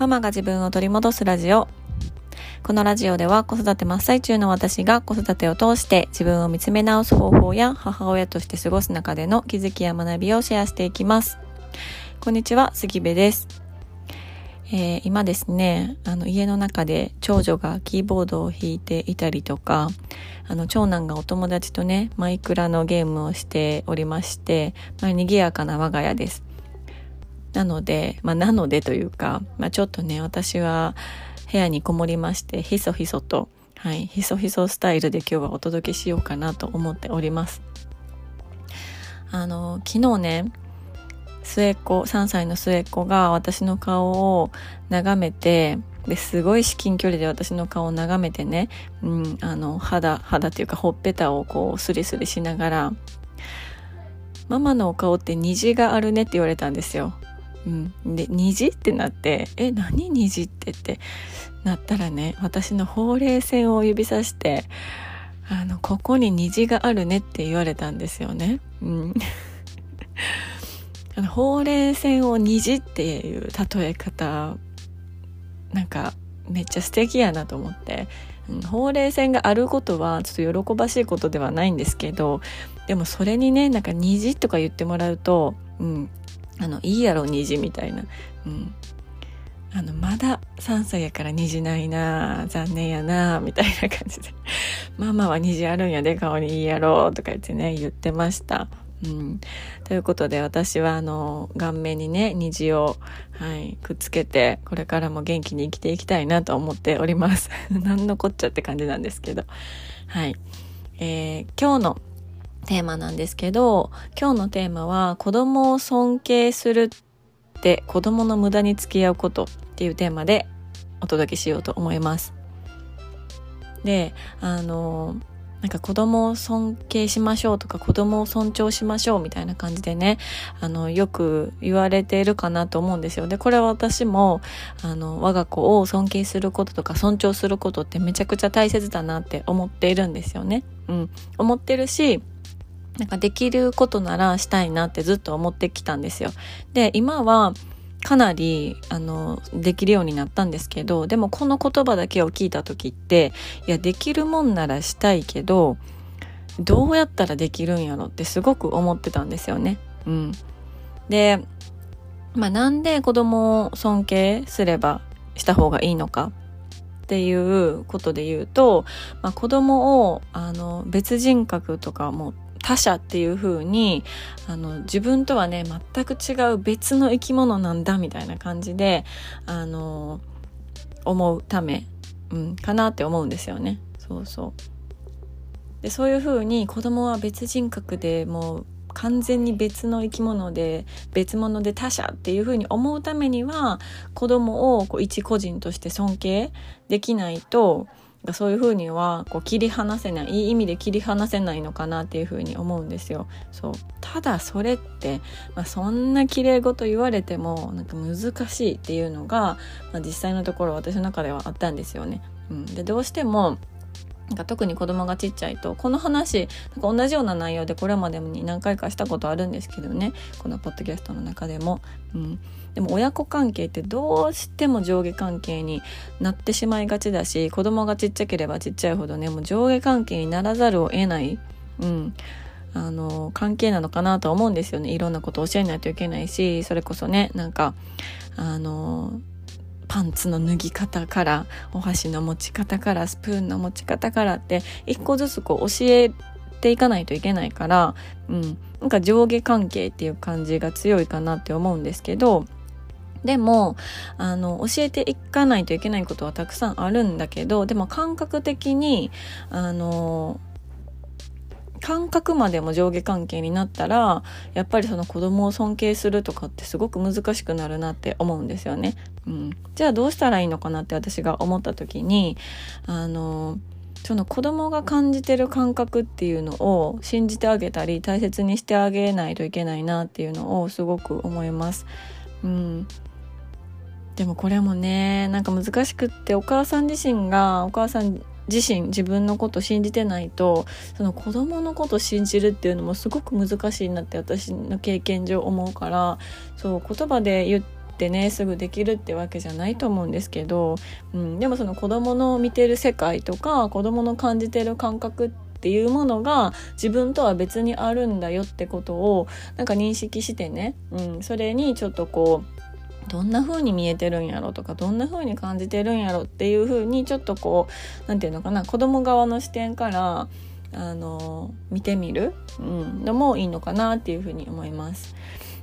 ママが自分を取り戻すラジオ。このラジオでは子育て真っ最中の私が子育てを通して自分を見つめ直す方法や母親として過ごす中での気づきや学びをシェアしていきます。こんにちは、杉部です。えー、今ですね、あの家の中で長女がキーボードを弾いていたりとか、あの長男がお友達とね、マイクラのゲームをしておりまして、まあ、賑やかな我が家です。なので、まあ、なのでというか、まあ、ちょっとね、私は部屋にこもりまして、ひそひそと、はい、ひそひそスタイルで今日はお届けしようかなと思っております。あの、昨日ね、末っ子、3歳の末っ子が私の顔を眺めて、ですごい至近距離で私の顔を眺めてね、うん、あの、肌、肌っていうかほっぺたをこうスリスリしながら、ママのお顔って虹があるねって言われたんですよ。うん、で虹ってなって「え何虹って」ってなったらね私のほうれい線を指さして「あのここに虹があるね」って言われたんですよね。うん。あのほうれい線を虹っていう例え方なんかめっちゃ素敵やなと思って、うん、ほうれい線があることはちょっと喜ばしいことではないんですけどでもそれにねなんか虹とか言ってもらうと、うん、あの、いいやろ、虹みたいな。うん。あの、まだ3歳やから虹ないな残念やなみたいな感じで。ママは虹あるんやで、顔にいいやろ、とか言ってね、言ってました。うん。ということで、私はあの、顔面にね、虹を、はい、くっつけて、これからも元気に生きていきたいなと思っております。何のこっちゃって感じなんですけど。はい。えー、今日のテーマなんですけど今日のテーマは子供を尊敬するって子供の無駄に付き合うことっていうテーマでお届けしようと思います。であのなんか子供を尊敬しましょうとか子供を尊重しましょうみたいな感じでね、あの、よく言われているかなと思うんですよ。で、これは私も、あの、我が子を尊敬することとか尊重することってめちゃくちゃ大切だなって思っているんですよね。うん。思ってるし、なんかできることならしたいなってずっと思ってきたんですよ。で、今はかなり、あの、できるようになったんですけど、でもこの言葉だけを聞いた時って、いや、できるもんならしたいけど、どうやったらできるんやろってすごく思ってたんですよね。うん。で、まあなんで子供を尊敬すればした方がいいのかっていうことで言うと、まあ、子供をあの別人格とかも他者っていう風にあに自分とはね全く違う別の生き物なんだみたいな感じであの思うため、うん、かなって思うんですよね。そうそうでそういう風に子供は別人格でもう完全に別の生き物で別物で他者っていう風に思うためには子供をこう一個人として尊敬できないとそういうふうにはこう切り離せないいい意味で切り離せないのかなっていうふうに思うんですよ。そうただそれって、まあ、そんな綺麗事言われてもなんか難しいっていうのが、まあ、実際のところ私の中ではあったんですよね。うん、でどうしてもなん。か特に子供がちっちゃいとこの話なんか同じような内容でこれまでに何回かしたことあるんですけどね。このポッドキャストの中でも、うん、でも親子関係ってどうしても上下関係になってしまいがちだし子供がちっちゃければちっちゃいほどねもう上下関係にならざるを得ない、うん、あの関係なのかなとは思うんですよね。いろんなことを教えないといけないしそれこそねなんかあのパンツの脱ぎ方からお箸の持ち方からスプーンの持ち方からって一個ずつこう教えていかないといけないから、うん、なんか上下関係っていう感じが強いかなって思うんですけどでもあの教えていかないといけないことはたくさんあるんだけどでも感覚的にあの感覚までも上下関係になったらやっぱりその子供を尊敬するとかってすごく難しくなるなって思うんですよね。うん、じゃあどうしたらいいのかなって私が思った時にあのその子供が感じてる感覚っていうのを信じてあげたり大切にしてあげないといけないなっていうのをすごく思います。うん、でもこれもねなんか難しくってお母さん自身がお母さん自身自分のこと信じてないとその子供のこと信じるっていうのもすごく難しいなって私の経験上思うからそう言葉で言ってねすぐできるってわけじゃないと思うんですけど、うん、でもその子供の見てる世界とか子供の感じてる感覚っていうものが自分とは別にあるんだよってことをなんか認識してね、うん、それにちょっとこうどんな風に見えてるんやろとかどんな風に感じてるんやろっていう風にちょっとこう何て言うのかな子供側の視点からあの見てみる、うん、のもいいのかなっていう風に思います。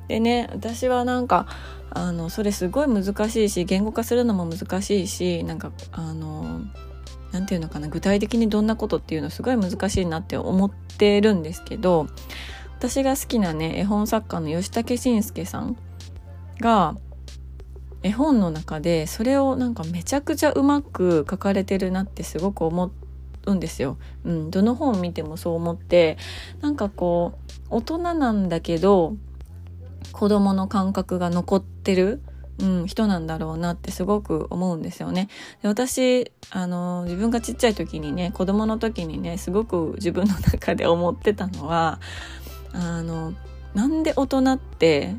でね私はなんかあのそれすごい難しいし言語化するのも難しいしなんかあの何て言うのかな具体的にどんなことっていうのすごい難しいなって思ってるんですけど私が好きなね絵本作家の吉武慎介さんが絵本の中でそれをなんかめちゃくちゃうまく書かれてるなってすごく思うんですよ。うん、どの本見てもそう思ってなんかこう大人なんだけど子供の感覚が残ってる、うん、人なんだろうなってすごく思うんですよね。で私あの自分がちっちゃい時にね子供の時にねすごく自分の中で思ってたのはあのなんで大人って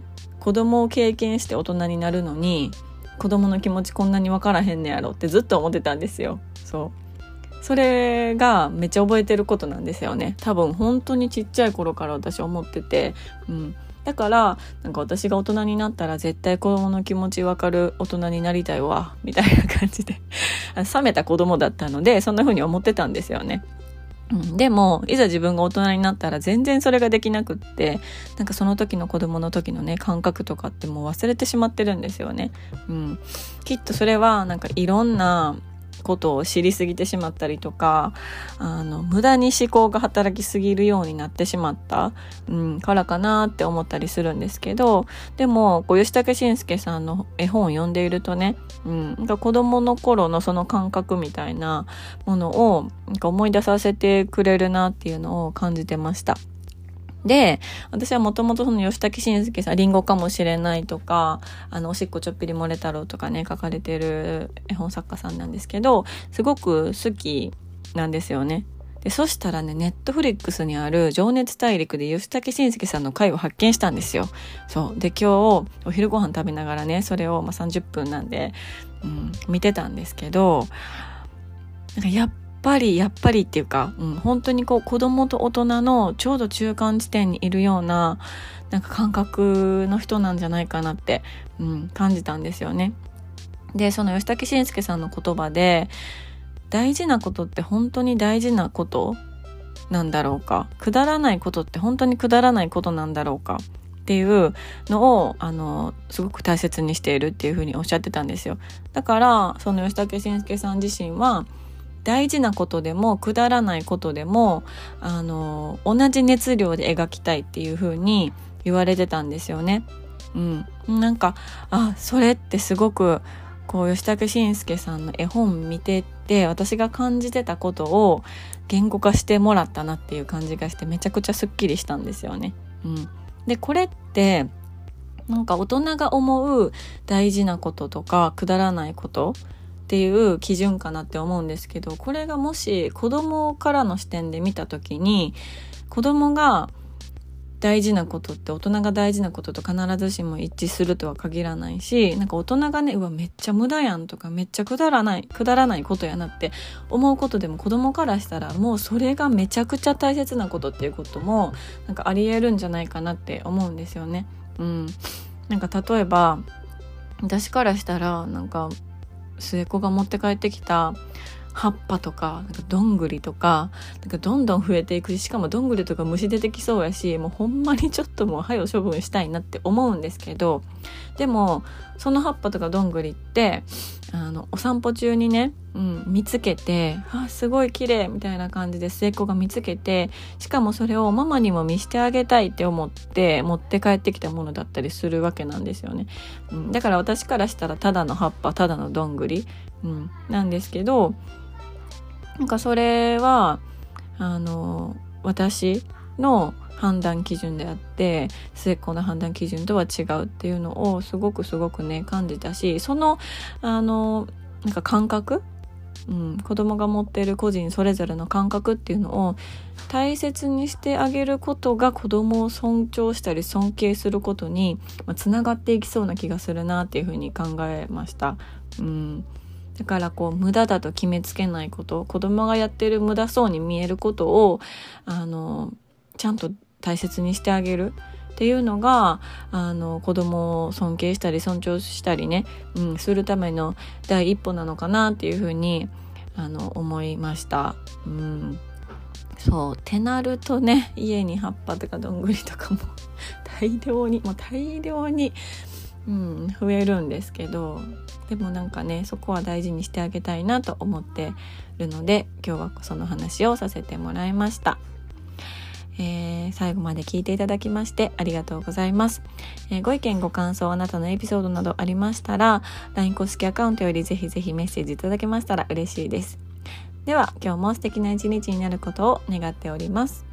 子供を経験して大人になるのに子供の気持ちこんなに分からへんねやろってずっと思ってたんですよ。そう。それがめっちゃ覚えてることなんですよね。多分本当にちっちゃい頃から私思ってて、うん、だからなんか私が大人になったら絶対子供の気持ち分かる大人になりたいわみたいな感じで。冷めた子供だったのでそんな風に思ってたんですよね。うん、でもいざ自分が大人になったら全然それができなくってなんかその時の子供の時のね感覚とかってもう忘れてしまってるんですよね。うん、きっとそれはなんかいろんなことを知りすぎてしまったりとかあの無駄に思考が働きすぎるようになってしまった、うん、からかなって思ったりするんですけどでもこう吉武慎介さんの絵本を読んでいるとね、うん、子供の頃のその感覚みたいなものを思い出させてくれるなっていうのを感じてました。で、私はもともとその吉武慎介さん、リンゴかもしれないとか、あの、おしっこちょっぴり漏れ太郎とかね、書かれてる絵本作家さんなんですけど、すごく好きなんですよね。で、そしたらね、ネットフリックスにある情熱大陸で吉武慎介さんの回を発見したんですよ。そう。で、今日お昼ご飯食べながらね、それをまあ30分なんで、うん、見てたんですけど、なんかやっぱりやっぱりっていうか、うん、本当にこう子供と大人のちょうど中間地点にいるようななんか感覚の人なんじゃないかなって、うん、感じたんですよね。でその吉武慎介さんの言葉で大事なことって本当に大事なことなんだろうか？くだらないことって本当にくだらないことなんだろうか？っていうのをあのすごく大切にしているっていうふうにおっしゃってたんですよ。だからその吉武慎介さん自身は大事なことでもくだらないことでもあの同じ熱量で描きたいっていう風に言われてたんですよね。うん、なんかあそれってすごくこう吉武慎介さんの絵本見てて私が感じてたことを言語化してもらったなっていう感じがしてめちゃくちゃすっきりしたんですよね。うん、でこれってなんか大人が思う大事なこととかくだらないことっていう基準かなって思うんですけどこれがもし子供からの視点で見た時に子供が大事なことって大人が大事なことと必ずしも一致するとは限らないしなんか大人がねうわめっちゃ無駄やんとかめっちゃくだらないくだらないことやなって思うことでも子供からしたらもうそれがめちゃくちゃ大切なことっていうこともなんかありえるんじゃないかなって思うんですよね。うん、なんか例えば私からしたらなんか末っ子が持って帰ってきた葉っぱとかなんかどんぐりとかなんかどんどん増えていくししかもどんぐりとか虫出てきそうやしもうほんまにちょっともう歯を処分したいなって思うんですけどでもその葉っぱとかどんぐりってあのお散歩中にね、うん、見つけて「あすごい綺麗みたいな感じで末っ子が見つけてしかもそれをママにも見してあげたいって思って持って帰ってきたものだったりするわけなんですよね。うん、だから私からしたらただの葉っぱただのどんぐり、うん、なんですけどなんかそれはあの私の判断基準であって末っ子の判断基準とは違うっていうのをすごくすごくね感じたしそのあのなんか感覚うん、子供が持ってる個人それぞれの感覚っていうのを大切にしてあげることが子供を尊重したり尊敬することにつながっていきそうな気がするなっていうふうに考えました。うんだからこう無駄だと決めつけないこと子供がやってる無駄そうに見えることをあのちゃんと大切にしてあげるっていうのがあの子供を尊敬したり尊重したりね、うん、するための第一歩なのかなっていうふうにあの思いました。うんそうてなるとね家に葉っぱとかどんぐりとかも大量にもう大量に、うん、増えるんですけどでもなんかねそこは大事にしてあげたいなと思ってるので今日はその話をさせてもらいました。えー、最後まで聞いていただきましてありがとうございます、えー、ご意見ご感想あなたのエピソードなどありましたら LINE 公式アカウントよりぜひぜひメッセージいただけましたら嬉しいです。では今日も素敵な一日になることを願っております。